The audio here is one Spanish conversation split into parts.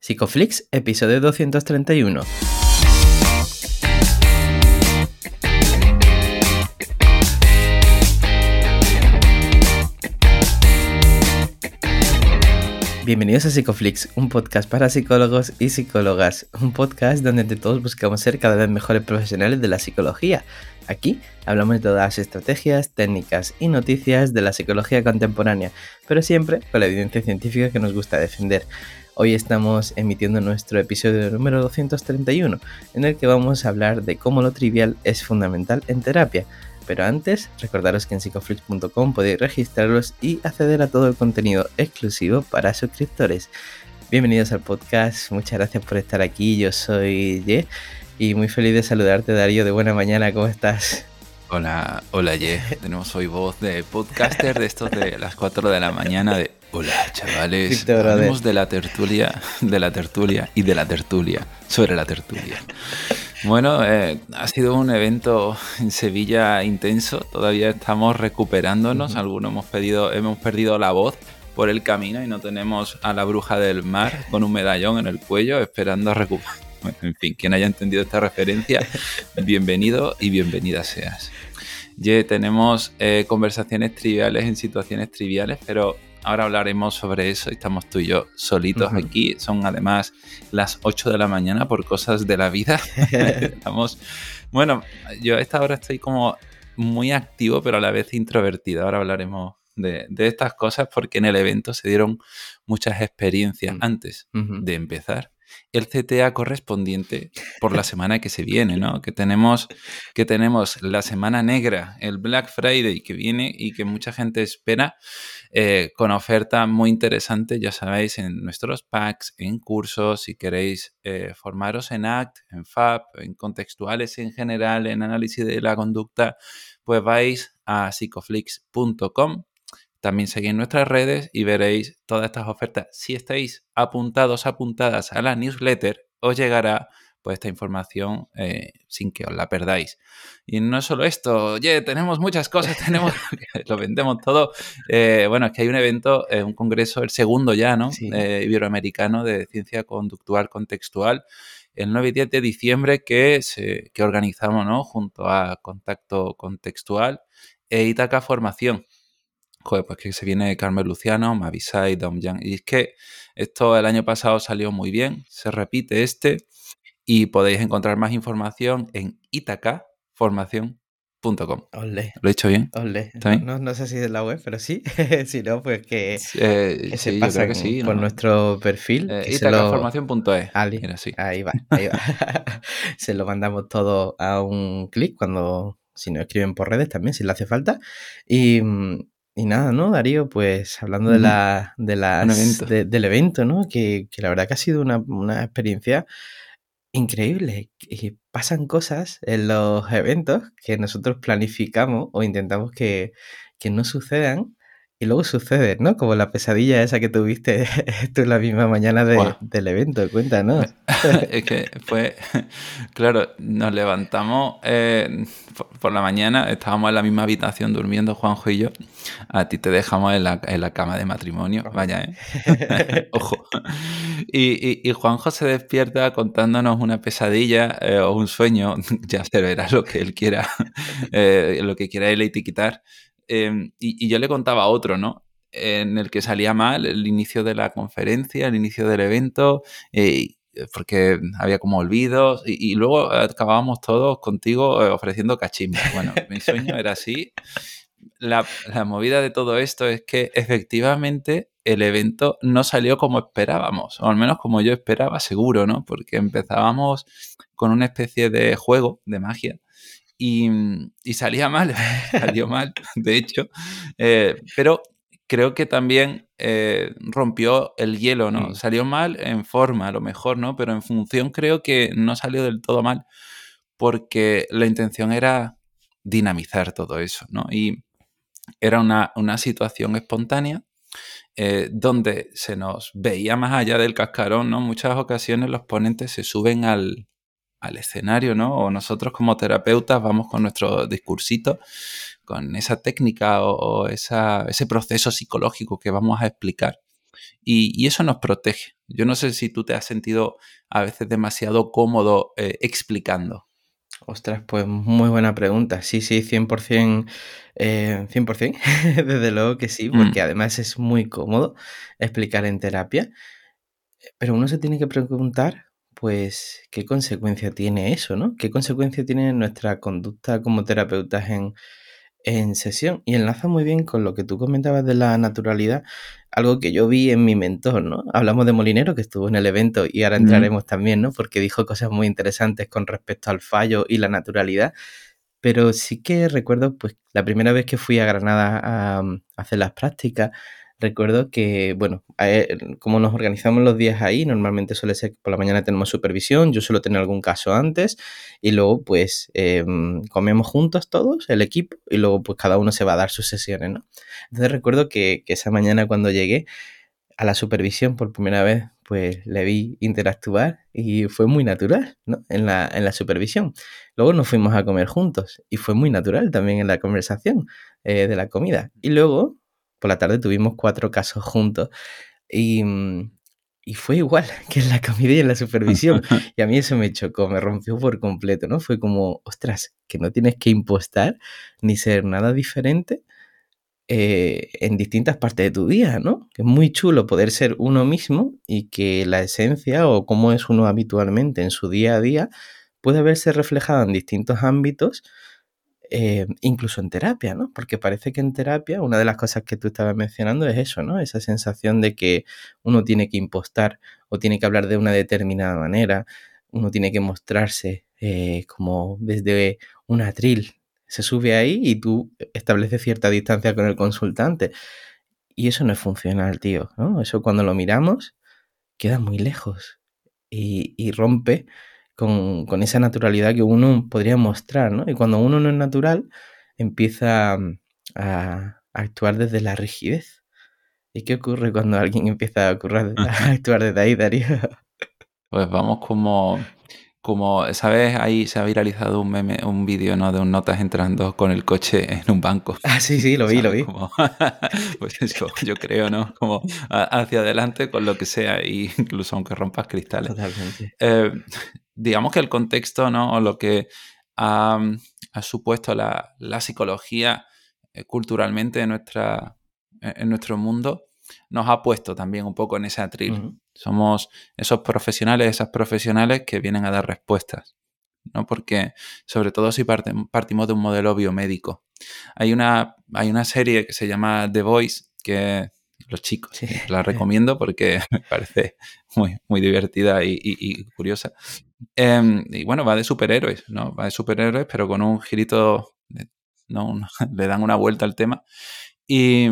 Psicoflix, episodio 231. Bienvenidos a Psicoflix, un podcast para psicólogos y psicólogas, un podcast donde entre todos buscamos ser cada vez mejores profesionales de la psicología. Aquí hablamos de todas las estrategias, técnicas y noticias de la psicología contemporánea, pero siempre con la evidencia científica que nos gusta defender. Hoy estamos emitiendo nuestro episodio número 231, en el que vamos a hablar de cómo lo trivial es fundamental en terapia. Pero antes, recordaros que en psicoflix.com podéis registraros y acceder a todo el contenido exclusivo para suscriptores. Bienvenidos al podcast, muchas gracias por estar aquí, yo soy Ye y muy feliz de saludarte Darío, de buena mañana, ¿cómo estás? Hola, hola Ye, tenemos hoy voz de podcaster de estos de las 4 de la mañana de Hola chavales, hablamos de la tertulia, de la tertulia y de la tertulia, sobre la tertulia. Bueno, eh, ha sido un evento en Sevilla intenso, todavía estamos recuperándonos, algunos hemos, pedido, hemos perdido la voz por el camino y no tenemos a la bruja del mar con un medallón en el cuello esperando a recuperar. en fin, quien haya entendido esta referencia, bienvenido y bienvenida seas. Ye, tenemos eh, conversaciones triviales en situaciones triviales, pero ahora hablaremos sobre eso. Estamos tú y yo solitos aquí. Son además las 8 de la mañana por cosas de la vida. Estamos. Bueno, yo a esta hora estoy como muy activo, pero a la vez introvertido. Ahora hablaremos de, estas cosas porque en el evento se dieron muchas experiencias mm. antes de empezar el CTA correspondiente por la semana que se viene, ¿no? Que tenemos, que tenemos la semana negra, el Black Friday que viene y que mucha gente espera eh, con oferta muy interesante, ya sabéis, en nuestros packs, en cursos, si queréis eh, formaros en ACT, en FAB, en contextuales en general, en análisis de la conducta, pues vais a psicoflix.com también seguid nuestras redes y veréis todas estas ofertas. Si estáis apuntados, apuntadas a la newsletter, os llegará pues esta información eh, sin que os la perdáis. Y no solo esto, oye, tenemos muchas cosas, tenemos, lo vendemos todo. Eh, bueno, es que hay un evento, eh, un congreso, el segundo ya, ¿no? Iberoamericano de Ciencia Conductual Contextual, el 9 y 10 de diciembre que, se, que organizamos, ¿no? Junto a Contacto Contextual e Itaca Formación joder, pues que se viene Carmen Luciano, Mavisai, Dom Yang. Y es que esto el año pasado salió muy bien, se repite este y podéis encontrar más información en itacaformación.com. ¿Lo he dicho bien? No, sé si es la web, pero sí. si no, pues que, eh, se pasa sí, por nuestro perfil. Eh, itacaformación.es. Ahí va, ahí va. se lo mandamos todo a un clic cuando, si no escriben por redes también, si le hace falta. Y, mm, y nada, ¿no, Darío? Pues hablando de la, de las, del evento, ¿no? Que, que, la verdad que ha sido una, una experiencia increíble. Y pasan cosas en los eventos que nosotros planificamos o intentamos que, que no sucedan y luego sucede, ¿no? Como la pesadilla esa que tuviste tú la misma mañana del evento, cuéntanos. es que fue, claro, nos levantamos eh, por la mañana, estábamos en la misma habitación durmiendo Juanjo y yo. A ti te dejamos en la, en la cama de matrimonio, vaya, ¿eh? Ojo. Y, y, Juanjo se despierta contándonos una pesadilla eh, o un sueño, ya se verá lo que él quiera, eh, lo que quiera él etiquetar Em, y, yo le contaba otro, ¿no? En el que salía mal el inicio de la conferencia, el inicio del evento, eh, porque había como olvidos, y, luego acabábamos todos contigo eh, ofreciendo cachimba. Bueno, mi sueño era así. La, la, movida de todo esto es que efectivamente el evento no salió como esperábamos, o al menos como yo esperaba, seguro, ¿no? Porque empezábamos con una especie de juego de magia y, salía mal, salió mal, de hecho, eh, pero creo que también eh, rompió el hielo, ¿no? Mm. Salió mal en forma, a lo mejor, ¿no? Pero en función creo que no salió del todo mal, porque la intención era dinamizar todo eso, ¿no? Y era una, situación espontánea eh, donde se nos veía más allá del cascarón, ¿no? Muchas ocasiones los ponentes se suben al, al escenario, ¿no? O nosotros como terapeutas vamos con nuestro discursito, con esa técnica o, ese proceso psicológico que vamos a explicar. Y, eso nos protege. Yo no sé si tú te has sentido a veces demasiado cómodo eh, explicando. Ostras, pues muy buena pregunta. Sí, sí, 100%, eh, 100%, desde luego que sí, porque mm. además es muy cómodo explicar en terapia. Pero uno se tiene que preguntar, pues, ¿qué consecuencia tiene eso, no? ¿Qué consecuencia tiene nuestra conducta como terapeutas en, en sesión? Y enlaza muy bien con lo que tú comentabas de la naturalidad, algo que yo vi en mi mentor, ¿no? Hablamos de Molinero, que estuvo en el evento, y ahora entraremos también, ¿no? Porque dijo cosas muy interesantes con respecto al fallo y la naturalidad. Pero sí que recuerdo, pues, la primera vez que fui a Granada a hacer las prácticas, recuerdo que, bueno, como nos organizamos los días ahí, normalmente suele ser que por la mañana tenemos supervisión, yo suelo tener algún caso antes y luego pues em, comemos juntos todos, el equipo, y luego pues cada uno se va a dar sus sesiones, ¿no? Entonces recuerdo que, esa mañana cuando llegué a la supervisión por primera vez, pues le vi interactuar y fue muy natural, ¿no? En la, en la supervisión. Luego nos fuimos a comer juntos y fue muy natural también en la conversación eh, de la comida. Y luego por la tarde tuvimos cuatro casos juntos y, y, fue igual que en la comida y en la supervisión. Y a mí eso me chocó, me rompió por completo, ¿no? Fue como, ostras, que no tienes que impostar ni ser nada diferente eh, en distintas partes de tu día, ¿no? Que es muy chulo poder ser uno mismo y que la esencia o cómo es uno habitualmente en su día a día puede verse reflejada en distintos ámbitos eh, incluso en terapia, ¿no? Porque parece que en terapia una de las cosas que tú estabas mencionando es eso, ¿no? Esa sensación de que uno tiene que impostar o tiene que hablar de una determinada manera, uno tiene que mostrarse eh, como desde un atril. Se sube ahí y tú estableces cierta distancia con el consultante. Y eso no es funcional, tío, ¿no? Eso cuando lo miramos queda muy lejos y, y rompe con, esa naturalidad que uno podría mostrar, ¿no? Y cuando uno no es natural, empieza mm, a, actuar desde la rigidez. ¿Y qué ocurre cuando alguien empieza a, actuar desde ahí, Darío? Pues vamos como, como, ¿sabes? Ahí se ha viralizado un meme, un vídeo, ¿no? De un notas entrando con el coche en un banco. Ah, sí, sí, lo vi, lo vi. pues eso, yo creo, ¿no? Como hacia adelante con lo que sea, incluso aunque rompas cristales. Totalmente. Eh, digamos que el contexto, ¿no? O lo que ha, supuesto la, psicología eh, culturalmente en, nuestra, en nuestro mundo, nos ha puesto también un poco en ese atril. Somos esos profesionales, esas profesionales que vienen a dar respuestas. ¿no? Porque, sobre todo si partimos de un modelo biomédico. Hay una, hay una serie que se llama The Voice, que los chicos. La recomiendo porque me parece muy, muy divertida y, curiosa. Em, y bueno, va de superhéroes, ¿no? Va de superhéroes, pero con un girito, ¿no? le dan una vuelta al tema. Y,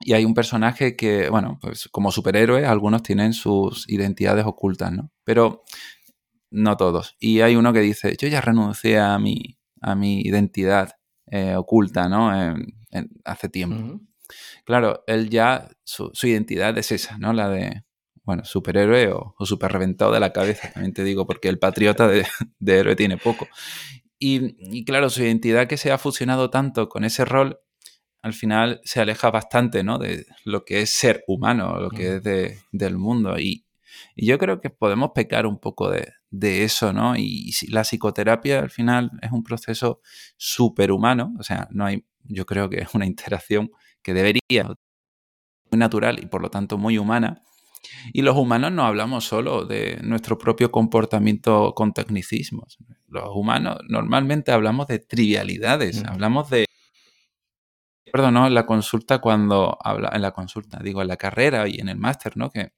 y hay un personaje que, bueno, pues como superhéroes, algunos tienen sus identidades ocultas, ¿no? Pero no todos. Y hay uno que dice, yo ya renuncié a mi, a mi identidad eh, oculta, ¿no? hace tiempo. Claro, él ya, su, identidad es esa, ¿no? La de, bueno, superhéroe o, o super reventado de la cabeza, también te digo, porque el patriota de, héroe tiene poco. Y, claro, su identidad que se ha fusionado tanto con ese rol, al final se aleja bastante, ¿no? De lo que es ser humano, lo que es del mundo. Y, yo creo que podemos pecar un poco de, de eso, ¿no? Y la psicoterapia al final es un proceso superhumano, o sea, no hay, yo creo que es una interacción que debería muy natural y por lo tanto muy humana. Y los humanos no hablamos solo de nuestro propio comportamiento con tecnicismos. Los humanos normalmente hablamos de trivialidades, hablamos de perdón, ¿no? En la consulta cuando habla, en la consulta, digo, en la carrera y en el máster, ¿no? Que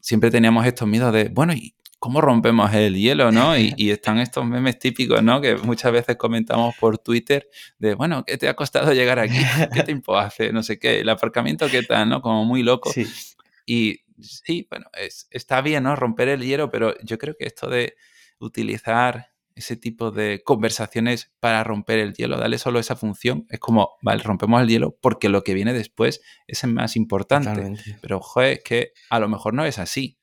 siempre teníamos estos miedos de, bueno, ¿y cómo rompemos el hielo, ¿no? Y, están estos memes típicos, ¿no? Que muchas veces comentamos por Twitter de, bueno, ¿qué te ha costado llegar aquí? ¿Qué tiempo hace? No sé qué, el aparcamiento, ¿qué tal, no? Como muy loco. Sí. Y sí, bueno, está bien, ¿no? Romper el hielo, pero yo creo que esto de utilizar ese tipo de conversaciones para romper el hielo, darle solo esa función, es como, vale, rompemos el hielo porque lo que viene después es el más importante. Pero, joder, es que a lo mejor no es así.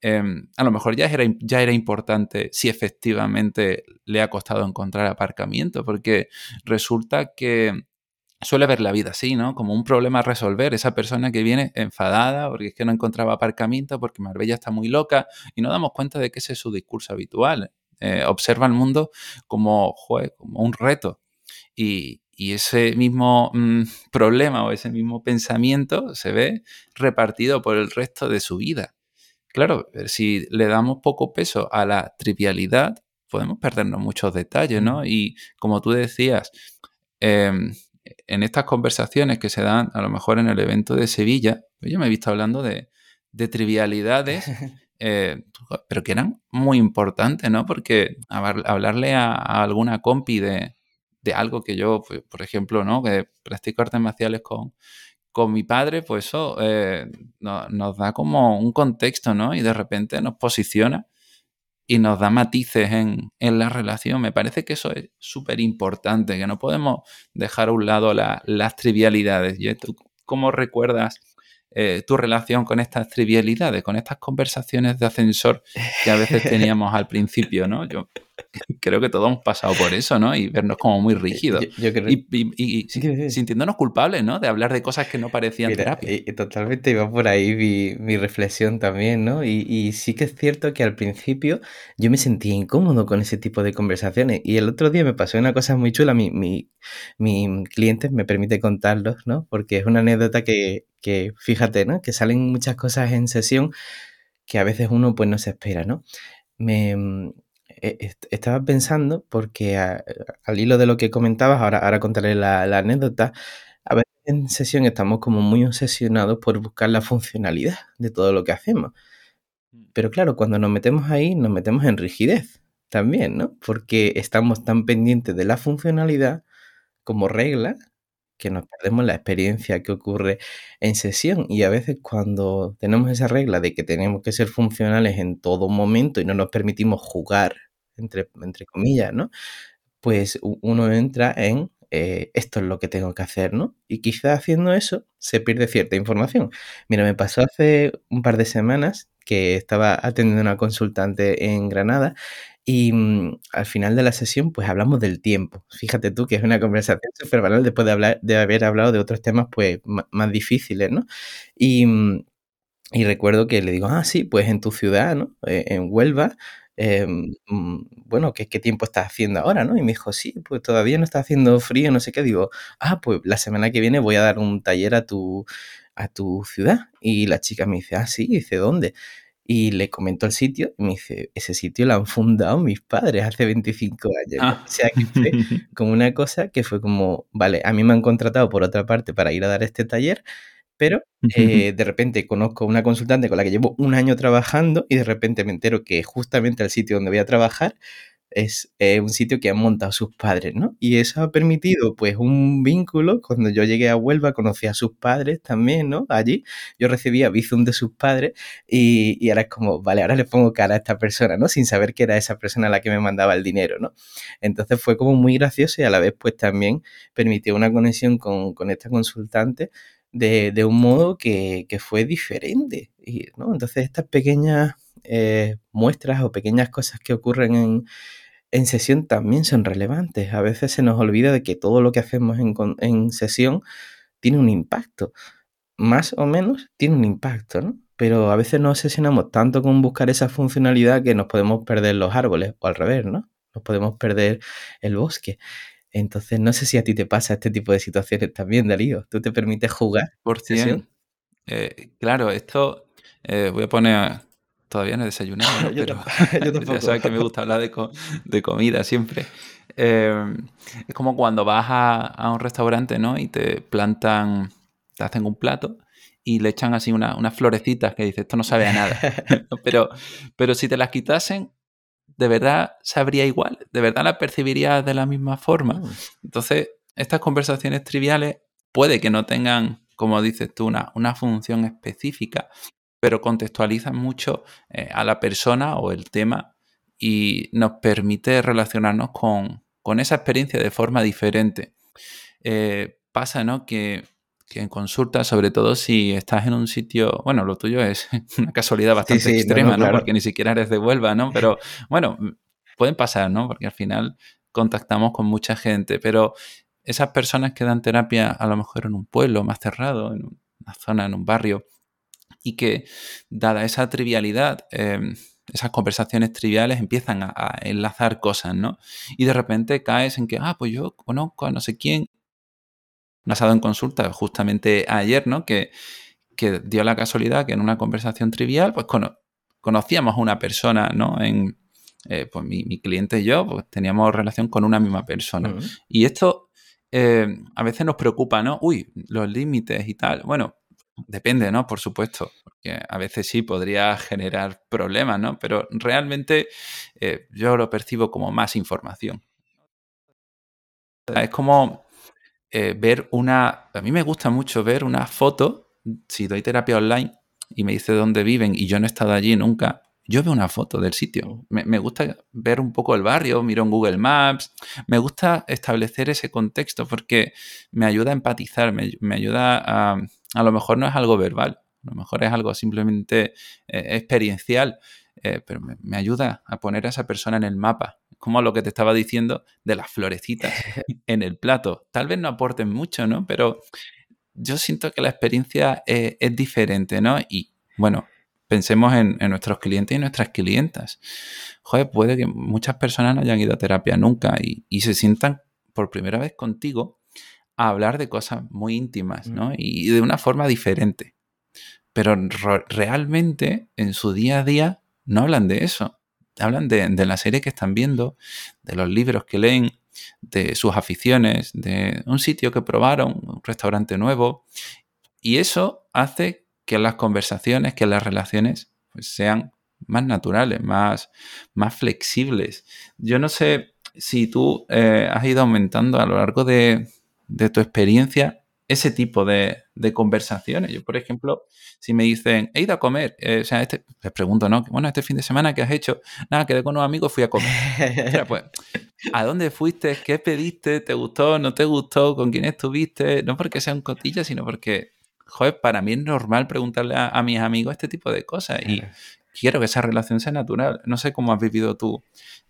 Em, a lo mejor ya era, ya era importante si efectivamente le ha costado encontrar aparcamiento, porque resulta que suele ver la vida así, ¿no? Como un problema a resolver. Esa persona que viene enfadada porque es que no encontraba aparcamiento, porque Marbella está muy loca y no damos cuenta de que ese es su discurso habitual. Eh, observa el mundo como, como un reto. Y, ese mismo mm, problema o ese mismo pensamiento se ve repartido por el resto de su vida. Claro, eh, si le damos poco peso a la trivialidad, podemos perdernos muchos detalles, ¿no? Y como tú decías, em, en estas conversaciones que se dan a lo mejor en el evento de Sevilla, pues yo me he visto hablando de, trivialidades, eh, pero que eran muy importantes, ¿no? Porque hablarle a, alguna compi de, algo que yo, pues, por ejemplo, ¿no? Que practico artes marciales con, con mi padre, pues eso eh, nos da como un contexto, ¿no? Y de repente nos posiciona y nos da matices en, la relación. Me parece que eso es súper importante, que no podemos dejar a un lado las trivialidades. ¿Tú cómo recuerdas eh, tu relación con estas trivialidades, con estas conversaciones de ascensor que a veces teníamos al principio, ¿no? Yo creo que todos hemos pasado por eso, ¿no? Y vernos como muy rígidos. Y, sintiéndonos culpables, ¿no? De hablar de cosas que no parecían terapia. Y, totalmente iba por ahí mi, mi reflexión también, ¿no? Y, sí que es cierto que al principio yo me sentía incómodo con ese tipo de conversaciones. Y el otro día me pasó una cosa muy chula. Mi, mi, mi cliente me permite contarlos, ¿no? Porque es una anécdota que, que fíjate, ¿no? Que salen muchas cosas en sesión que a veces uno pues no se espera, ¿no? Me mm, e, estaba pensando porque al hilo de lo que comentabas, ahora, ahora contaré la, anécdota, a veces en sesión estamos como muy obsesionados por buscar la funcionalidad de todo lo que hacemos. Mm. Pero claro, cuando nos metemos ahí, nos metemos en rigidez también, ¿no? Porque estamos tan pendientes de la funcionalidad como regla que nos perdemos la experiencia que ocurre en sesión y a veces cuando tenemos esa regla de que tenemos que ser funcionales en todo momento y no nos permitimos jugar, entre, entre comillas, ¿no? Pues uno entra en eh, esto es lo que tengo que hacer, ¿no? Y quizá haciendo eso se pierde cierta información. Mira, me pasó hace un par de semanas que estaba atendiendo a una consultante en Granada y mm, al final de la sesión, pues hablamos del tiempo. Fíjate tú que es una conversación súper banal después de, hablar, de haber hablado de otros temas, pues más difíciles, ¿no? Y, mm, y recuerdo que le digo, ah, sí, pues en tu ciudad, ¿no? Eh, en Huelva, em, mm, bueno, ¿qué, ¿qué, tiempo estás haciendo ahora, no? Y me dijo, sí, pues todavía no está haciendo frío, no sé qué. Digo, ah, pues la semana que viene voy a dar un taller a tu, a tu ciudad. Y la chica me dice, ah, sí, dice, ¿dónde? Y le comentó el sitio y me dice, ese sitio lo han fundado mis padres hace 25 años. Ah. O sea, que fue como una cosa que fue como, vale, a mí me han contratado por otra parte para ir a dar este taller, pero eh, de repente conozco una consultante con la que llevo un año trabajando y de repente me entero que justamente el sitio donde voy a trabajar es eh, un sitio que han montado sus padres, ¿no? Y eso ha permitido, pues, un vínculo. Cuando yo llegué a Huelva, conocí a sus padres también, ¿no? Allí yo recibía Bizum de sus padres y, y, ahora es como, vale, ahora le pongo cara a esta persona, ¿no? Sin saber que era esa persona la que me mandaba el dinero, ¿no? Entonces fue como muy gracioso y a la vez, pues, también permitió una conexión con, con esta consultante de, de un modo que, que, fue diferente, y, ¿no? Entonces estas pequeñas eh, muestras o pequeñas cosas que ocurren en en sesión también son relevantes. A veces se nos olvida de que todo lo que hacemos en, sesión tiene un impacto. Más o menos tiene un impacto, ¿no? Pero a veces nos obsesionamos tanto con buscar esa funcionalidad que nos podemos perder los árboles, o al revés, ¿no? Nos podemos perder el bosque. Entonces, no sé si a ti te pasa este tipo de situaciones también, Darío. ¿Tú te permites jugar? Por cierto. Eh, claro, esto eh, voy a poner Todavía no he desayunado, pero ya sabes que me gusta hablar de, comida siempre. Em, es como cuando vas a, un restaurante, ¿no? Y te plantan, te hacen un plato y le echan así unas florecitas que dices, esto no sabe a nada. pero, pero si te las quitasen, de verdad sabría igual, de verdad la percibirías de la misma forma. Mm. Entonces, estas conversaciones triviales puede que no tengan, como dices tú, una, una función específica, pero contextualizan mucho eh, a la persona o el tema y nos permite relacionarnos con, esa experiencia de forma diferente. Eh, pasa, ¿no? Que, en consulta, sobre todo si estás en un sitio, bueno, lo tuyo es una casualidad bastante extrema, no, Porque ni siquiera eres de Huelva, ¿no? Pero bueno, pueden pasar, ¿no? Porque al final contactamos con mucha gente, pero esas personas que dan terapia a lo mejor en un pueblo más cerrado, en una zona, en un barrio, y que dada esa trivialidad, em, esas conversaciones triviales empiezan a, enlazar cosas, ¿no? Y de repente caes en que, ah, pues yo conozco a no sé quién. Me ha dado en consulta justamente ayer, ¿no? Que, que dio la casualidad que en una conversación trivial, pues conocíamos a una persona, ¿no? En, eh, pues mi, cliente y yo, pues teníamos relación con una misma persona. Y esto eh, a veces nos preocupa, ¿no? Uy, los límites y tal. Bueno, depende, ¿no? Por supuesto, porque a veces sí podría generar problemas, ¿no? Pero realmente eh, yo lo percibo como más información. Es como ver una... A mí me gusta mucho ver una foto, si doy terapia online y me dice dónde viven y yo no he estado allí nunca, yo veo una foto del sitio. Me, gusta ver un poco el barrio, miro en Google Maps. Me gusta establecer ese contexto porque me ayuda a empatizar, me, ayuda a... A lo mejor no es algo verbal, a lo mejor es algo simplemente eh, experiencial, eh, pero me, ayuda a poner a esa persona en el mapa. Como lo que te estaba diciendo de las florecitas en el plato. Tal vez no aporten mucho, ¿no? Pero yo siento que la experiencia eh, es diferente, ¿no? Y bueno, Pensemos en, nuestros clientes y nuestras clientas. Joder, puede que muchas personas no hayan ido a terapia nunca y, se sientan por primera vez contigo a hablar de cosas muy íntimas, ¿no? Mm. Y de una forma diferente. Pero realmente en su día a día no hablan de eso. Hablan de, de, la serie que están viendo, de los libros que leen, de sus aficiones, de un sitio que probaron, un restaurante nuevo. Y eso hace que las conversaciones, que las relaciones pues, sean más naturales, más, más flexibles. Yo no sé si tú eh, has ido aumentando a lo largo de, tu experiencia ese tipo de, conversaciones. Yo, por ejemplo, si me dicen, he ido a comer, eh, o sea, este, les pregunto, ¿no? Bueno, este fin de semana, ¿qué has hecho? Nada, quedé con unos amigos, fui a comer. pues, ¿a dónde fuiste? ¿Qué pediste? ¿Te gustó? ¿No te gustó? ¿Con quién estuviste? No porque sea un cotilla, sino porque joder, para mí es normal preguntarle a, mis amigos este tipo de cosas y quiero que esa relación sea natural. No sé cómo has vivido tú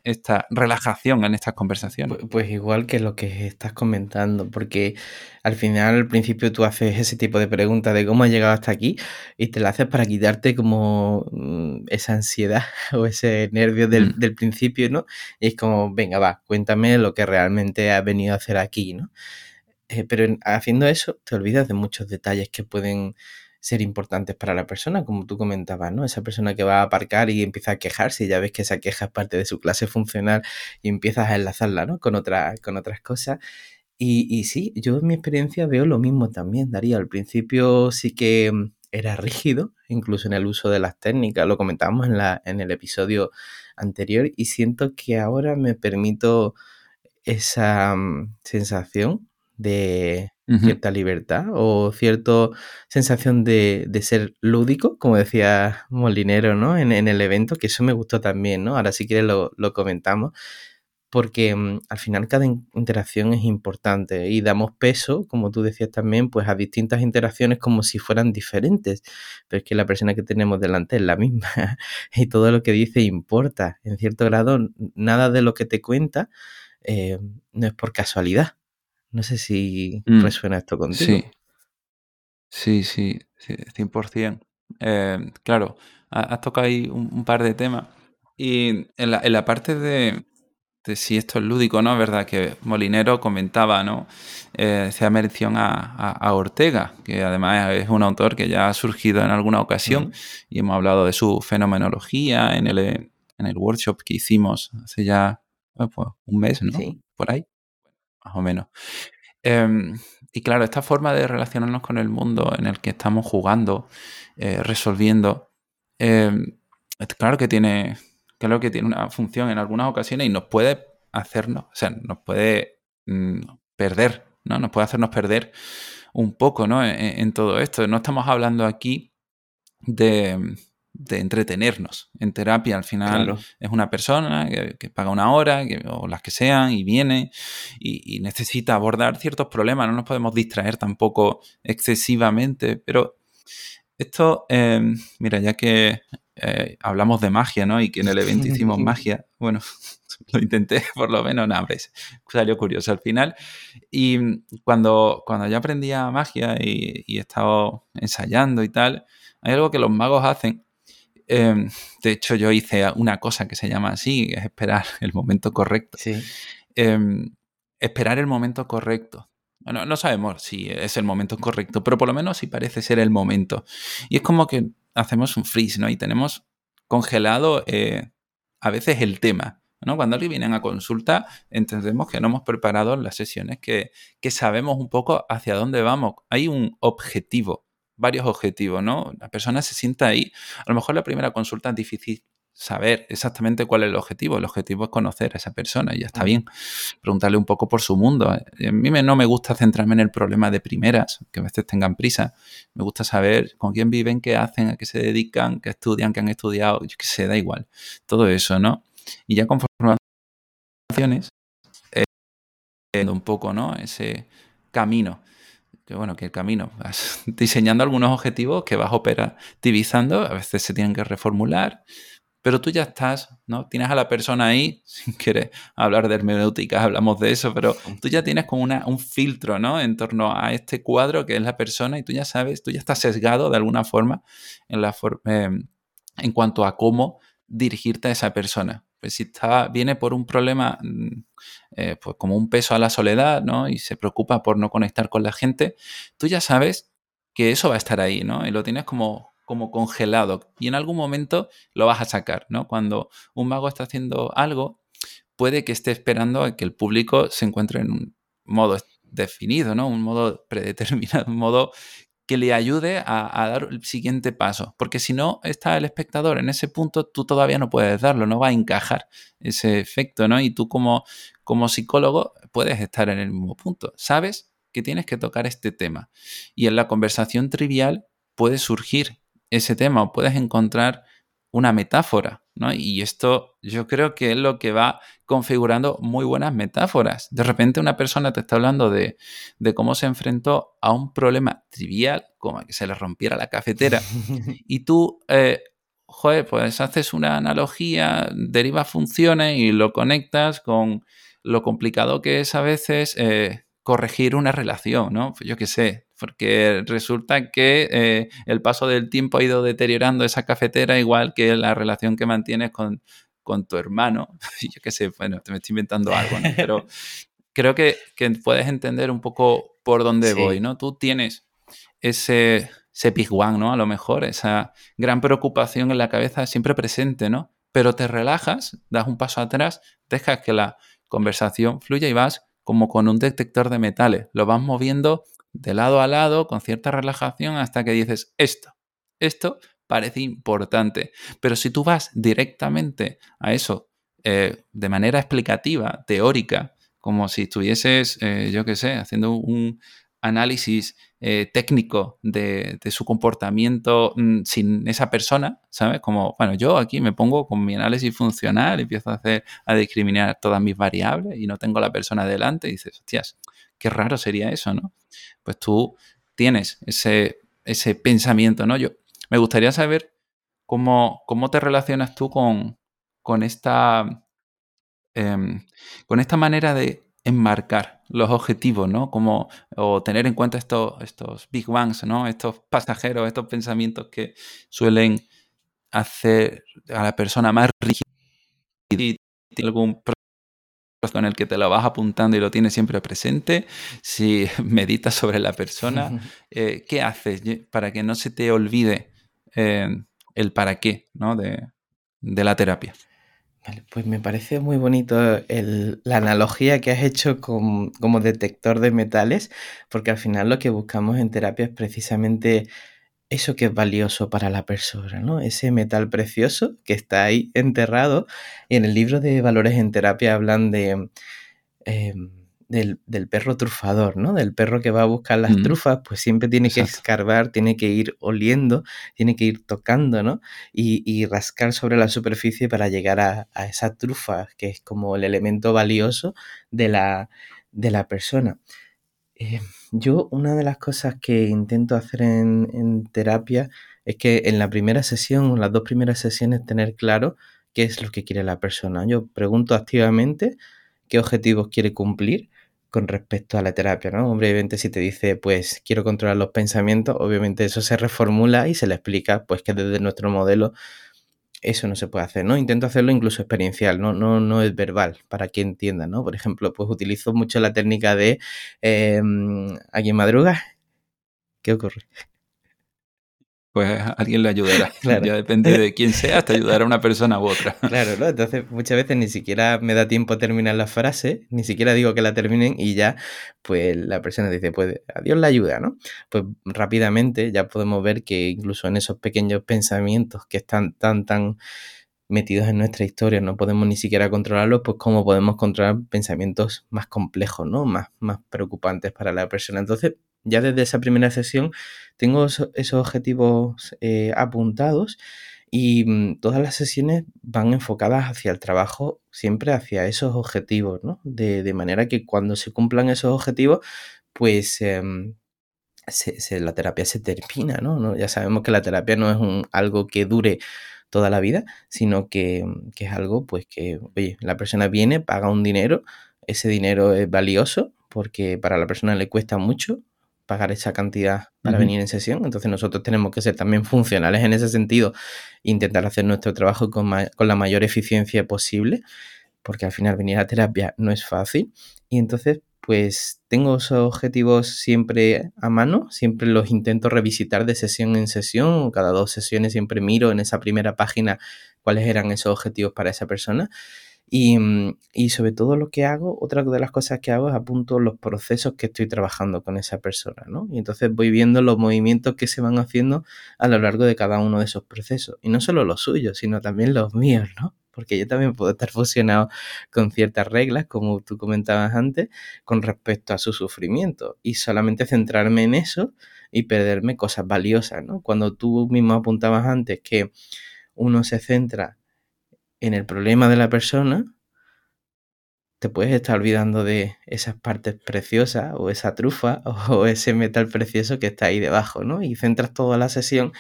esta relajación en estas conversaciones. Pues, pues, igual que lo que estás comentando, porque al final, al principio tú haces ese tipo de preguntas de cómo has llegado hasta aquí y te la haces para quitarte como mm, esa ansiedad o ese nervio del, mm. del principio, ¿no? Y es como, venga, va, cuéntame lo que realmente has venido a hacer aquí, ¿no? Eh, pero haciendo eso te olvidas de muchos detalles que pueden ser importantes para la persona, como tú comentabas, ¿no? Esa persona que va a aparcar y empieza a quejarse y ya ves que esa queja es parte de su clase funcional y empiezas a enlazarla, ¿no? Con, con otras cosas. Y, y sí, yo en mi experiencia veo lo mismo también, Darío. Al principio sí que mm, era rígido, incluso en el uso de las técnicas, lo comentábamos en, la, en el episodio anterior y siento que ahora me permito esa mm, sensación de cierta libertad o cierta sensación de, ser lúdico, como decía Molinero, ¿no? En, el evento, que eso me gustó también, ¿no? Ahora si quieres lo, comentamos, porque mm, al final cada interacción es importante y damos peso, como tú decías también, pues a distintas interacciones como si fueran diferentes, pero es que la persona que tenemos delante es la misma y todo lo que dice importa. En cierto grado, nada de lo que te cuenta eh, no es por casualidad no sé si mm, resuena esto contigo. Sí, sí, sí, 100%. Eh, claro, has tocado ahí un, par de temas. Y en la, parte de, si esto es lúdico, ¿no? ¿Verdad? Que Molinero comentaba, ¿no? Eh, hacía mención a, Ortega, que además es un autor que ya ha surgido en alguna ocasión y hemos hablado de su fenomenología en el, en el workshop que hicimos hace ya pues, un mes, ¿no? Por ahí más o menos. Em, y claro, esta forma de relacionarnos con el mundo en el que estamos jugando, eh, resolviendo, em, claro que tiene, claro que tiene una función en algunas ocasiones y nos puede hacernos, o sea, nos puede mm, perder, ¿no? Nos puede hacernos perder un poco, ¿no? en todo esto. No estamos hablando aquí de de entretenernos. En terapia al final es una persona que, paga una hora o las que sean y viene y, necesita abordar ciertos problemas. No nos podemos distraer tampoco excesivamente, pero esto, em, mira, ya que eh, hablamos de magia, ¿no? Y que en el evento hicimos magia, bueno, lo intenté por lo menos, una vez. salió curioso al final. Y cuando, cuando yo aprendía magia y, y he estado ensayando y tal, hay algo que los magos hacen. Em, de hecho, yo hice una cosa que se llama así, es esperar el momento correcto. Sí. Em, esperar el momento correcto. Bueno, no sabemos si es el momento correcto, pero por lo menos sí parece ser el momento. Y es como que hacemos un freeze, ¿no? Y tenemos congelado eh, a veces el tema. ¿no? Cuando alguien viene a consulta, entendemos que no hemos preparado las sesiones, que, que sabemos un poco hacia dónde vamos. Hay un objetivo, varios objetivos, ¿no? La persona se sienta ahí. A lo mejor la primera consulta es difícil saber exactamente cuál es el objetivo. El objetivo es conocer a esa persona y ya está bien. Preguntarle un poco por su mundo. A mí no me gusta centrarme en el problema de primeras, que a veces tengan prisa. Me gusta saber con quién viven, qué hacen, a qué se dedican, qué estudian, qué han estudiado, yo qué sé, da igual. Todo eso, ¿no? Y ya conforme eh, un poco, ¿no? Ese camino que bueno, que el camino, vas diseñando algunos objetivos que vas operativizando, a veces se tienen que reformular, pero tú ya estás, ¿no? Tienes a la persona ahí, si quieres hablar de hermenéutica, hablamos de eso, pero tú ya tienes como una, un filtro, ¿no? En torno a este cuadro que es la persona y tú ya sabes, tú ya estás sesgado de alguna forma en, la em, en cuanto a cómo dirigirte a esa persona. Pues si está, viene por un problema, mm, eh, pues como un peso a la soledad, ¿no? Y se preocupa por no conectar con la gente, tú ya sabes que eso va a estar ahí, ¿no? Y lo tienes como, como congelado y en algún momento lo vas a sacar, ¿no? Cuando un mago está haciendo algo, puede que esté esperando a que el público se encuentre en un modo definido, ¿no? Un modo predeterminado, un modo que le ayude a, dar el siguiente paso. Porque si no está el espectador en ese punto, tú todavía no puedes darlo, no va a encajar ese efecto, ¿no? Y tú como, como psicólogo puedes estar en el mismo punto. Sabes que tienes que tocar este tema. Y en la conversación trivial puede surgir ese tema o puedes encontrar una metáfora, ¿no? Y esto yo creo que es lo que va configurando muy buenas metáforas. De repente una persona te está hablando de, cómo se enfrentó a un problema trivial, como que se le rompiera la cafetera, y tú, eh, joder, pues haces una analogía, derivas funciones y lo conectas con lo complicado que es a veces eh, corregir una relación, ¿no? Pues yo qué sé, porque resulta que eh, el paso del tiempo ha ido deteriorando esa cafetera igual que la relación que mantienes con, tu hermano. yo qué sé, bueno, te me estoy inventando algo, ¿no? Pero creo que, puedes entender un poco por dónde voy, ¿no? Tú tienes ese, ese big one, ¿no? A lo mejor, esa gran preocupación en la cabeza siempre presente, ¿no? Pero te relajas, das un paso atrás, dejas que la conversación fluya y vas como con un detector de metales. Lo vas moviendo de lado a lado con cierta relajación hasta que dices, esto, esto parece importante. Pero si tú vas directamente a eso eh, de manera explicativa, teórica, como si estuvieses, eh, yo qué sé, haciendo un análisis eh, técnico de, su comportamiento mm, sin esa persona, ¿sabes? Como, bueno, yo aquí me pongo con mi análisis funcional, empiezo a hacer, a discriminar todas mis variables y no tengo la persona delante dices, hostias, qué raro sería eso, ¿no? Pues tú tienes ese, ese pensamiento, ¿no? Yo me gustaría saber cómo, cómo te relacionas tú con, con esta, em, con esta manera de enmarcar los objetivos, ¿no? Como, o tener en cuenta estos, estos big ones, ¿no? Estos pasajeros, estos pensamientos que suelen hacer a la persona más rígida y tiene algún con el que te lo vas apuntando y lo tienes siempre presente, si meditas sobre la persona, eh, ¿qué haces para que no se te olvide eh, el para qué ¿no? de, de la terapia? pues me parece muy bonito la analogía que has hecho como detector de metales, porque al final lo que buscamos en terapia es precisamente eso que es valioso para la persona, ¿no? Ese metal precioso que está ahí enterrado. Y en el libro de valores en terapia hablan de... Em, del, perro trufador, ¿no? Del perro que va a buscar las trufas, pues siempre tiene que escarbar, tiene que ir oliendo, tiene que ir tocando, ¿no? Y, rascar sobre la superficie para llegar a, esa trufa, que es como el elemento valioso de la, de la persona. Eh, yo una de las cosas que intento hacer en, en terapia es que en la primera sesión o las dos primeras sesiones tener claro qué es lo que quiere la persona. Yo pregunto activamente qué objetivos quiere cumplir con respecto a la terapia, ¿no? Obviamente si te dice, pues quiero controlar los pensamientos, obviamente eso se reformula y se le explica, pues que desde nuestro modelo eso no se puede hacer, ¿no? Intento hacerlo incluso experiencial, no, no, no es verbal, para que entienda, ¿no? Por ejemplo, pues utilizo mucho la técnica de eh, ¿alguien madruga? ¿Qué ocurre? Pues alguien le ayudará. Ya depende de quién sea, hasta ayudar a una persona u otra. Claro, ¿no? Entonces muchas veces ni siquiera me da tiempo a terminar la frase, ni siquiera digo que la terminen y ya pues la persona dice, pues adiós la ayuda, ¿no? Pues rápidamente ya podemos ver que incluso en esos pequeños pensamientos que están tan, tan metidos en nuestra historia, no podemos ni siquiera controlarlos, pues cómo podemos controlar pensamientos más complejos, ¿no? Más, más preocupantes para la persona. Entonces, ya desde esa primera sesión tengo esos objetivos eh, apuntados y mm, todas las sesiones van enfocadas hacia el trabajo, siempre hacia esos objetivos, ¿no? De, manera que cuando se cumplan esos objetivos, pues em, la terapia se termina, ¿no? Ya sabemos que la terapia no es algo que dure toda la vida, sino que, que, es algo, pues que, oye, la persona viene, paga un dinero, ese dinero es valioso porque para la persona le cuesta mucho pagar esa cantidad para venir en sesión. Entonces nosotros tenemos que ser también funcionales en ese sentido, intentar hacer nuestro trabajo con, con, la mayor eficiencia posible, porque al final venir a terapia no es fácil. Y entonces, pues tengo esos objetivos siempre a mano, siempre los intento revisitar de sesión en sesión, cada dos sesiones siempre miro en esa primera página cuáles eran esos objetivos para esa persona Mm, y, sobre todo lo que hago, otra de las cosas que hago es apunto los procesos que estoy trabajando con esa persona, ¿no? Y entonces voy viendo los movimientos que se van haciendo a lo largo de cada uno de esos procesos. Y no solo los suyos, sino también los míos, ¿no? Porque yo también puedo estar fusionado con ciertas reglas, como tú comentabas antes, con respecto a su sufrimiento. Y solamente centrarme en eso y perderme cosas valiosas, ¿no? Cuando tú mismo apuntabas antes que uno se centra en el problema de la persona, te puedes estar olvidando de esas partes preciosas o esa trufa o ese metal precioso que está ahí debajo, ¿no? Y centras toda la sesión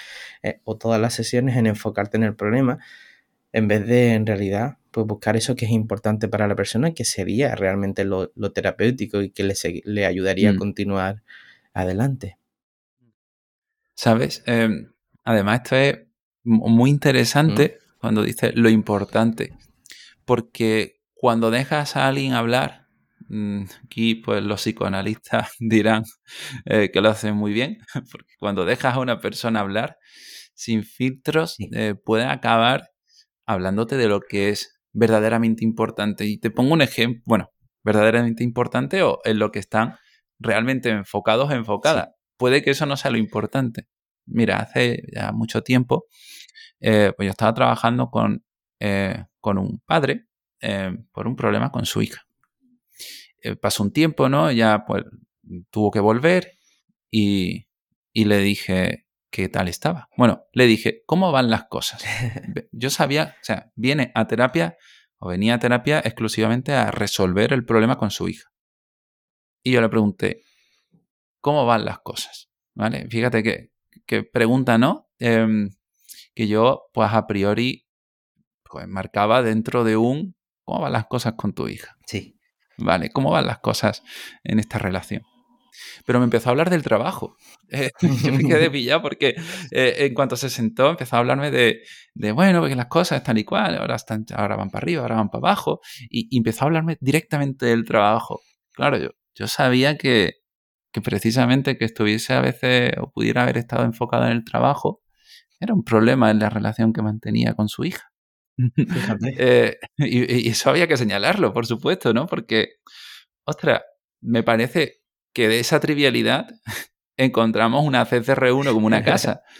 eh, o todas las sesiones en enfocarte en el problema en vez de en realidad pues buscar eso que es importante para la persona, que sería realmente lo, terapéutico y que le, le ayudaría a mm. continuar adelante. ¿Sabes? Em, además, esto es muy interesante cuando dice lo importante. Porque cuando dejas a alguien hablar, mm, aquí pues los psicoanalistas dirán eh, que lo hacen muy bien, porque cuando dejas a una persona hablar sin filtros, eh, puede acabar hablándote de lo que es verdaderamente importante. Y te pongo un ejemplo, bueno, verdaderamente importante o en lo que están realmente enfocados, enfocadas. Puede que eso no sea lo importante. Mira, hace ya mucho tiempo eh, pues yo estaba trabajando con, eh, con un padre eh, por un problema con su hija. pasó un tiempo, ¿no? Ya pues tuvo que volver y, y le dije qué tal estaba. Bueno, le dije, ¿cómo van las cosas? Yo sabía, o sea, viene a terapia o venía a terapia exclusivamente a resolver el problema con su hija. Y yo le pregunté, ¿cómo van las cosas? ¿Vale? Fíjate que, que pregunta, ¿no? Em, que yo, pues a priori, pues marcaba dentro de un cómo van las cosas con tu hija. Sí. Vale, cómo van las cosas en esta relación. Pero me empezó a hablar del trabajo. Eh, yo me quedé pillado porque eh, en cuanto se sentó empezó a hablarme de, de, bueno, porque las cosas están y cual, ahora, están, ahora van para arriba, ahora van para abajo, y, empezó a hablarme directamente del trabajo. Claro, yo, yo sabía que, que precisamente que estuviese a veces o pudiera haber estado enfocado en el trabajo, era un problema en la relación que mantenía con su hija. Eh, y, eso había que señalarlo, por supuesto, ¿no? Porque, ostras, me parece que de esa trivialidad encontramos una CCR1 como una casa.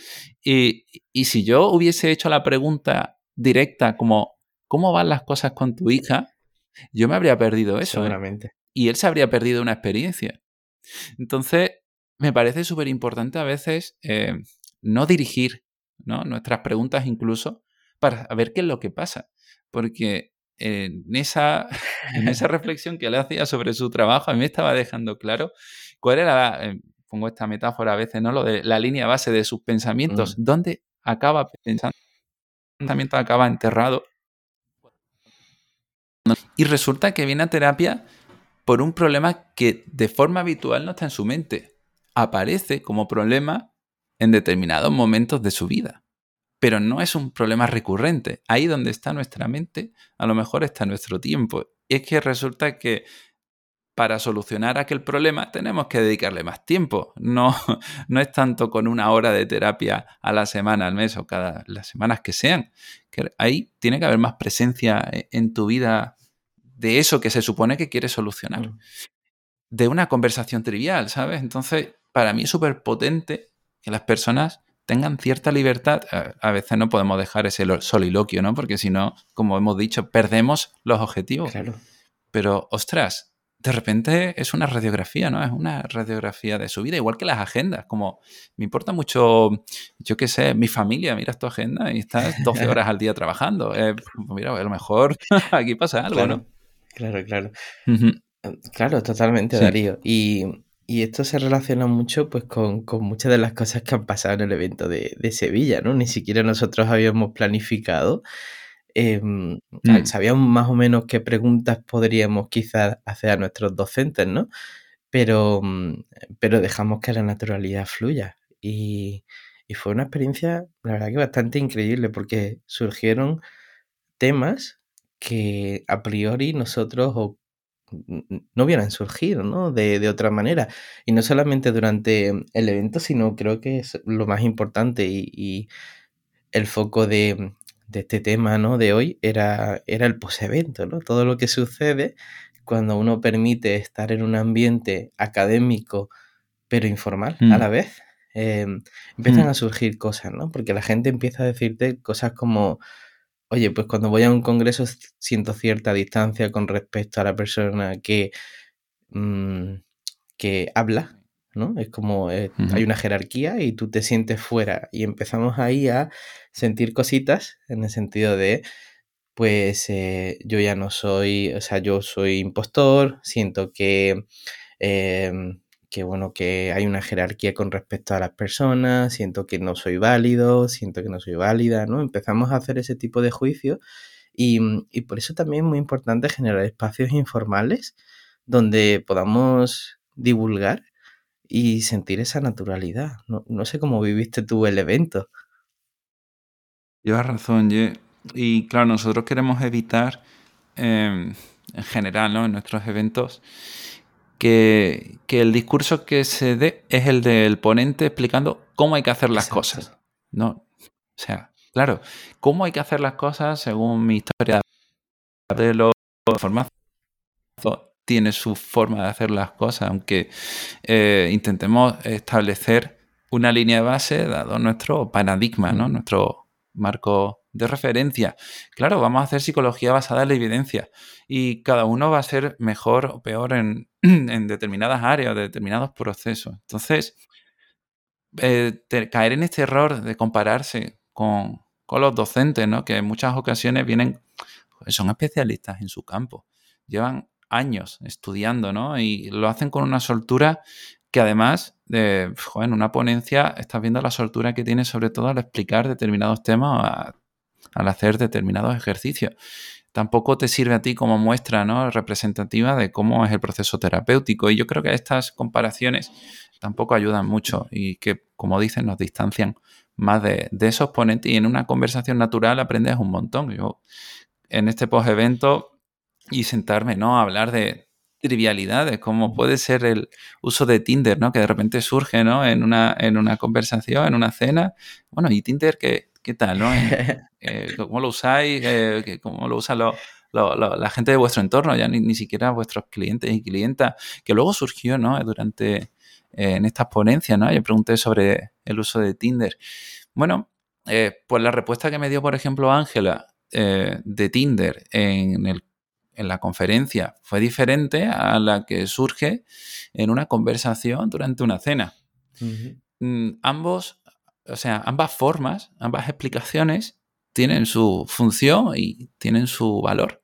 Y, y, si yo hubiese hecho la pregunta directa como, ¿cómo van las cosas con tu hija? Yo me habría perdido eso. ¿eh? Y él se habría perdido una experiencia. Entonces, me parece súper importante a veces eh, no dirigir ¿no? Nuestras preguntas incluso para ver qué es lo que pasa. Porque en esa, en esa reflexión que él hacía sobre su trabajo, a mí me estaba dejando claro cuál era, eh, pongo esta metáfora a veces, ¿no? Lo de la línea base de sus pensamientos. Mm. ¿Dónde acaba pensando? pensamiento acaba enterrado y resulta que viene a terapia por un problema que de forma habitual no está en su mente. Aparece como problema en determinados momentos de su vida. Pero no es un problema recurrente. Ahí donde está nuestra mente, a lo mejor está nuestro tiempo. Y es que resulta que para solucionar aquel problema tenemos que dedicarle más tiempo. No, no es tanto con una hora de terapia a la semana, al mes o cada las semanas que sean. Que ahí tiene que haber más presencia e, en tu vida de eso que se supone que quieres solucionar. De una conversación trivial, ¿sabes? Entonces, para mí es súper potente que las personas tengan cierta libertad. A veces no podemos dejar ese soliloquio, ¿no? Porque si no, como hemos dicho, perdemos los objetivos. Claro. Pero, ostras, de repente es una radiografía, ¿no? Es una radiografía de su vida, igual que las agendas. Como me importa mucho, yo qué sé, mi familia, miras tu agenda y estás 12 horas al día trabajando. Eh, pues mira, a lo mejor aquí pasa algo, claro, ¿no? Claro, claro. Claro, totalmente, Darío. Y, esto se relaciona mucho pues con, muchas de las cosas que han pasado en el evento de, de Sevilla, ¿no? Ni siquiera nosotros habíamos planificado Em, mm. sabíamos más o menos qué preguntas podríamos quizás hacer a nuestros docentes, ¿no? Pero, mm, pero dejamos que la naturalidad fluya. Y, fue una experiencia, la verdad que bastante increíble, porque surgieron temas que a priori nosotros no hubieran surgido, ¿no? De, otra manera. Y no solamente durante el evento, sino creo que es lo más importante y el foco de, de este tema ¿no? de hoy era, era el posevento, ¿no? Todo lo que sucede cuando uno permite estar en un ambiente académico pero informal a mm. la vez, em, empiezan mm. a surgir cosas, ¿no? Porque la gente empieza a decirte cosas como, oye, pues cuando voy a un congreso siento cierta distancia con respecto a la persona que, mm, que habla, ¿no? Es como eh, hay una jerarquía y tú te sientes fuera y empezamos ahí a sentir cositas en el sentido de, pues eh, yo ya no soy, o sea, yo soy impostor, siento que, em, que, bueno, que hay una jerarquía con respecto a las personas, siento que no soy válido, siento que no soy válida, ¿no? Empezamos a hacer ese tipo de juicio y, y por eso también es muy importante generar espacios informales donde podamos divulgar y sentir esa naturalidad. No, sé cómo viviste tú el evento. Llevas razón, Y claro, nosotros queremos evitar, em, en general, ¿no? en nuestros eventos, que, el discurso que se dé es el del ponente explicando cómo hay que hacer las cosas. ¿no? O sea, claro, cómo hay que hacer las cosas según mi historia de los formatos tiene su forma de hacer las cosas, aunque eh, intentemos establecer una línea de base dado nuestro paradigma, ¿no? nuestro marco de referencia. Claro, vamos a hacer psicología basada en la evidencia y cada uno va a ser mejor o peor en, determinadas áreas, de determinados procesos. Entonces, eh, caer en este error de compararse con, con los docentes, ¿no? que en muchas ocasiones vienen, son especialistas en su campo, llevan años estudiando, ¿no? Y lo hacen con una soltura que además, de, en una ponencia estás viendo la soltura que tiene sobre todo al explicar determinados temas, al hacer determinados ejercicios. Tampoco te sirve a ti como muestra ¿no? representativa de cómo es el proceso terapéutico. Y yo creo que estas comparaciones tampoco ayudan mucho y que, como dicen, nos distancian más de, esos ponentes. Y en una conversación natural aprendes un montón. Yo en este post-evento y sentarme, ¿no? A hablar de trivialidades, como puede ser el uso de Tinder, ¿no? Que de repente surge, ¿no? En una, en una conversación, en una cena. Bueno, ¿y Tinder qué, qué tal, no? Eh, ¿Cómo lo usáis? Eh, ¿Cómo lo usa la gente de vuestro entorno? Ya ni, siquiera vuestros clientes y clientas. Que luego surgió, ¿no? Durante, eh, en estas ponencias, ¿no? Yo pregunté sobre el uso de Tinder. Bueno, pues la respuesta que me dio, por ejemplo, Ángela de Tinder en el en la conferencia fue diferente a la que surge en una conversación durante una cena. Mm, ambos, o sea, ambas formas, ambas explicaciones tienen su función y tienen su valor.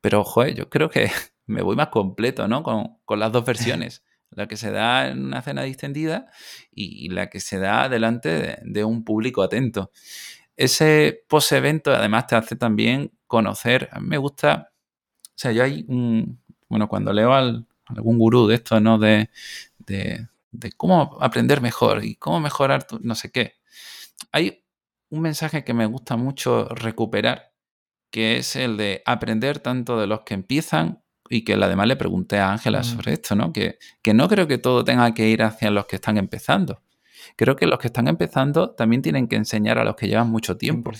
Pero, joder, yo creo que me voy más completo, ¿no? Con, las dos versiones. La que se da en una cena distendida y, la que se da delante de, de un público atento. Ese post-evento además te hace también conocer, a mí me gusta sea, yo hay un, bueno, cuando leo al, algún gurú de esto, ¿no? De, de, de, cómo aprender mejor y cómo mejorar tu, no sé qué. Hay un mensaje que me gusta mucho recuperar, que es el de aprender tanto de los que empiezan y que además le pregunté a Ángela mm. sobre esto, ¿no? Que, que no creo que todo tenga que ir hacia los que están empezando. Creo que los que están empezando también tienen que enseñar a los que llevan mucho tiempo.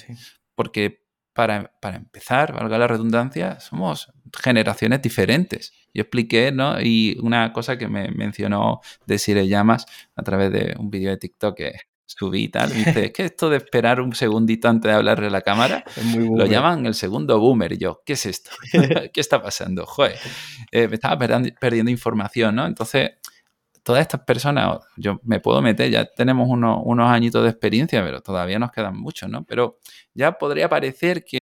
Porque para, para, empezar, valga la redundancia, somos generaciones diferentes. Yo expliqué, ¿no? Y una cosa que me mencionó Desire Llamas a través de un vídeo de TikTok que subí y tal, dice, es que esto de esperar un segundito antes de hablarle a la cámara, lo llaman el segundo boomer. Y yo, ¿qué es esto? ¿Qué está pasando? Joder, eh, me estaba perdiendo información, ¿no? Entonces, todas estas personas, yo me puedo meter, ya tenemos unos, unos añitos de experiencia, pero todavía nos quedan muchos, ¿no? Pero ya podría parecer que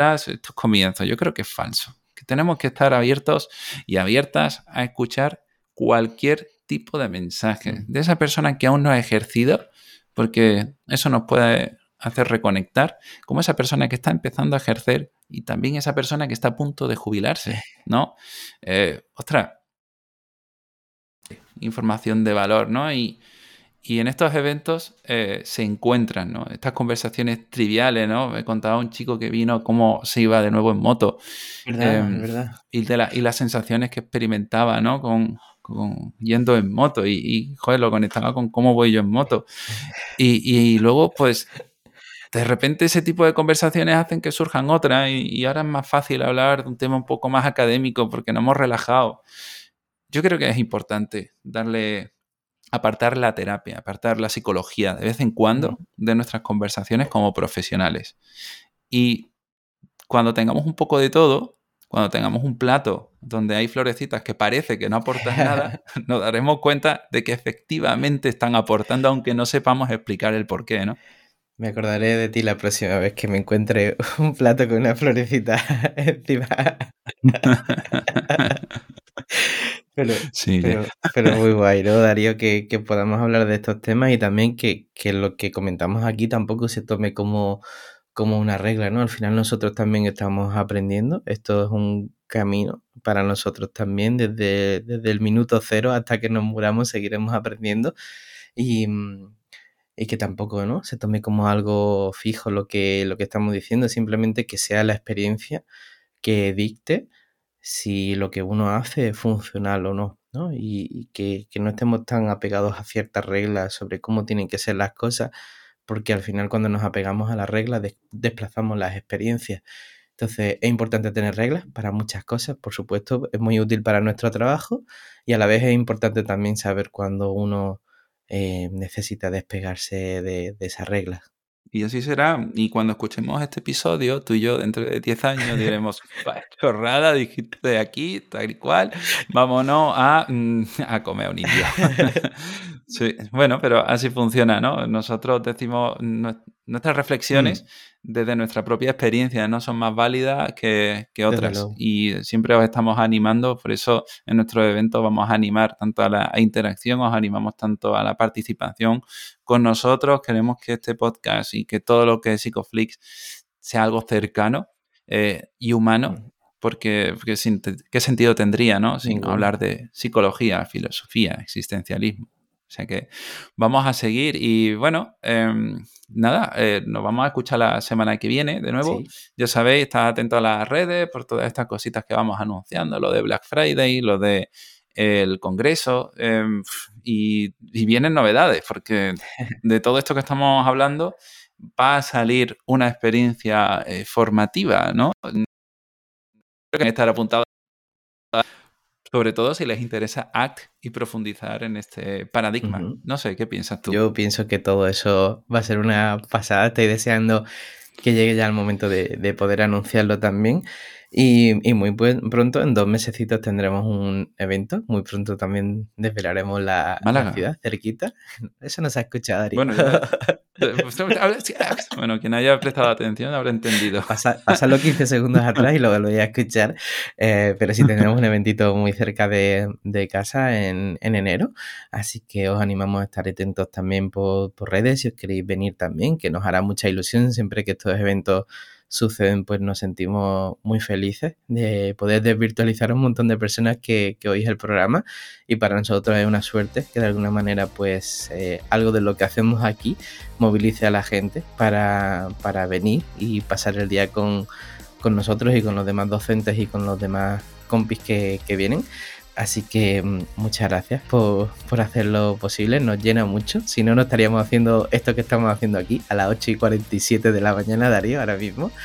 estos comienzos, yo creo que es falso, tenemos que estar abiertos y abiertas a escuchar cualquier tipo de mensaje de esa persona que aún no ha ejercido, porque eso nos puede hacer reconectar, como esa persona que está empezando a ejercer y también esa persona que está a punto de jubilarse, ¿no? Eh, ostras, información de valor, ¿no? Y, y en estos eventos eh, se encuentran, ¿no? Estas conversaciones triviales, ¿no? Me contaba un chico que vino cómo se iba de nuevo en moto. Em, ¿verdad? Y, de y las sensaciones que experimentaba, ¿no? Con, yendo en moto y, y, joder, lo conectaba con cómo voy yo en moto. Y, y luego, pues, de repente ese tipo de conversaciones hacen que surjan otras y, y, ahora es más fácil hablar de un tema un poco más académico porque nos hemos relajado yo creo que es importante darle, apartar la terapia, apartar la psicología de vez en cuando de nuestras conversaciones como profesionales. Y cuando tengamos un poco de todo, cuando tengamos un plato donde hay florecitas que parece que no aportan nada, nos daremos cuenta de que efectivamente están aportando, aunque no sepamos explicar el por qué, ¿no? Me acordaré de ti la próxima vez que me encuentre un plato con una florecita encima. Pero, sí, pero, muy guay, ¿no, Darío? Que, podamos hablar de estos temas y también que, lo que comentamos aquí tampoco se tome como, como una regla, ¿no? Al final nosotros también estamos aprendiendo. Esto es un camino para nosotros también. Desde, desde el minuto cero hasta que nos muramos seguiremos aprendiendo. Y, y que tampoco ¿no? se tome como algo fijo lo que, lo que estamos diciendo, simplemente que sea la experiencia que dicte si lo que uno hace es funcional o no, ¿no? Y, que, no estemos tan apegados a ciertas reglas sobre cómo tienen que ser las cosas, porque al final cuando nos apegamos a las reglas desplazamos las experiencias. Entonces es importante tener reglas para muchas cosas, por supuesto, es muy útil para nuestro trabajo y a la vez es importante también saber cuándo uno eh, necesita despegarse de esas reglas. Y así será. Y cuando escuchemos este episodio, tú y yo dentro de 10 años diremos, chorrada, dijiste aquí, tal y cual, vámonos a, mm, a comer un indio. sí, bueno, pero así funciona, ¿no? Nosotros decimos, nuestras reflexiones mm. desde nuestra propia experiencia no son más válidas que, que otras. Y siempre os estamos animando, por eso en nuestros eventos vamos a animar tanto a la interacción, os animamos tanto a la participación con nosotros. Queremos que este podcast y que todo lo que es Psicoflix sea algo cercano eh, y humano. Mm. Porque, ¿qué sentido tendría, no? Sin hablar de psicología, filosofía, existencialismo. O sea que vamos a seguir y bueno, em, nada, eh, nos vamos a escuchar la semana que viene de nuevo. Ya sabéis, estad atento a las redes por todas estas cositas que vamos anunciando, lo de Black Friday, lo de el Congreso em, y, vienen novedades porque de todo esto que estamos hablando va a salir una experiencia eh, formativa, ¿no? Creo que estar apuntado sobre todo si les interesa ACT y profundizar en este paradigma. No sé, ¿qué piensas tú? Yo pienso que todo eso va a ser una pasada. Estoy deseando que llegue ya el momento de, de poder anunciarlo también. Y, y, muy pronto, en dos mesecitos, tendremos un evento. Muy pronto también desvelaremos la, ciudad, cerquita. Eso no se ha escuchado, Darío. Bueno, bueno, quien haya prestado atención habrá entendido. Pasa, los 15 segundos atrás y luego lo voy a escuchar. Eh, pero sí tendremos un eventito muy cerca de, casa en, en, enero. Así que os animamos a estar atentos también por, por redes si os queréis venir también, que nos hará mucha ilusión siempre que estos eventos suceden, pues nos sentimos muy felices de poder desvirtualizar a un montón de personas que, que oís el programa y para nosotros es una suerte que de alguna manera pues eh, algo de lo que hacemos aquí movilice a la gente para, para venir y pasar el día con, con, nosotros y con los demás docentes y con los demás compis que, que vienen. Así que mm, muchas gracias por, hacerlo posible, nos llena mucho. Si no, no estaríamos haciendo esto que estamos haciendo aquí a las 8 y 47 de la mañana, Darío, ahora mismo.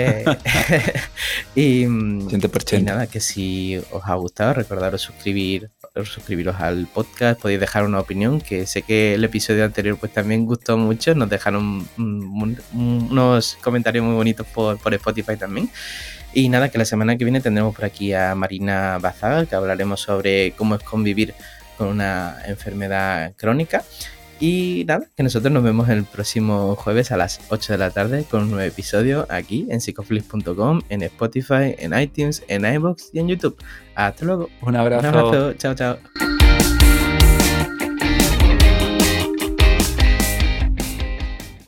Eh, y, mm, y, nada, que si os ha gustado, recordaros suscribir, suscribiros al podcast, podéis dejar una opinión, que sé que el episodio anterior pues también gustó mucho, nos dejaron unos comentarios muy bonitos por, por Spotify también. Y nada, que la semana que viene tendremos por aquí a Marina Bazaga, que hablaremos sobre cómo es convivir con una enfermedad crónica. Y nada, que nosotros nos vemos el próximo jueves a las 8 de la tarde con un nuevo episodio aquí en psicoflix.com, en Spotify, en iTunes, en iBox y en YouTube. Hasta luego. Un abrazo. Un abrazo. Chao, chao.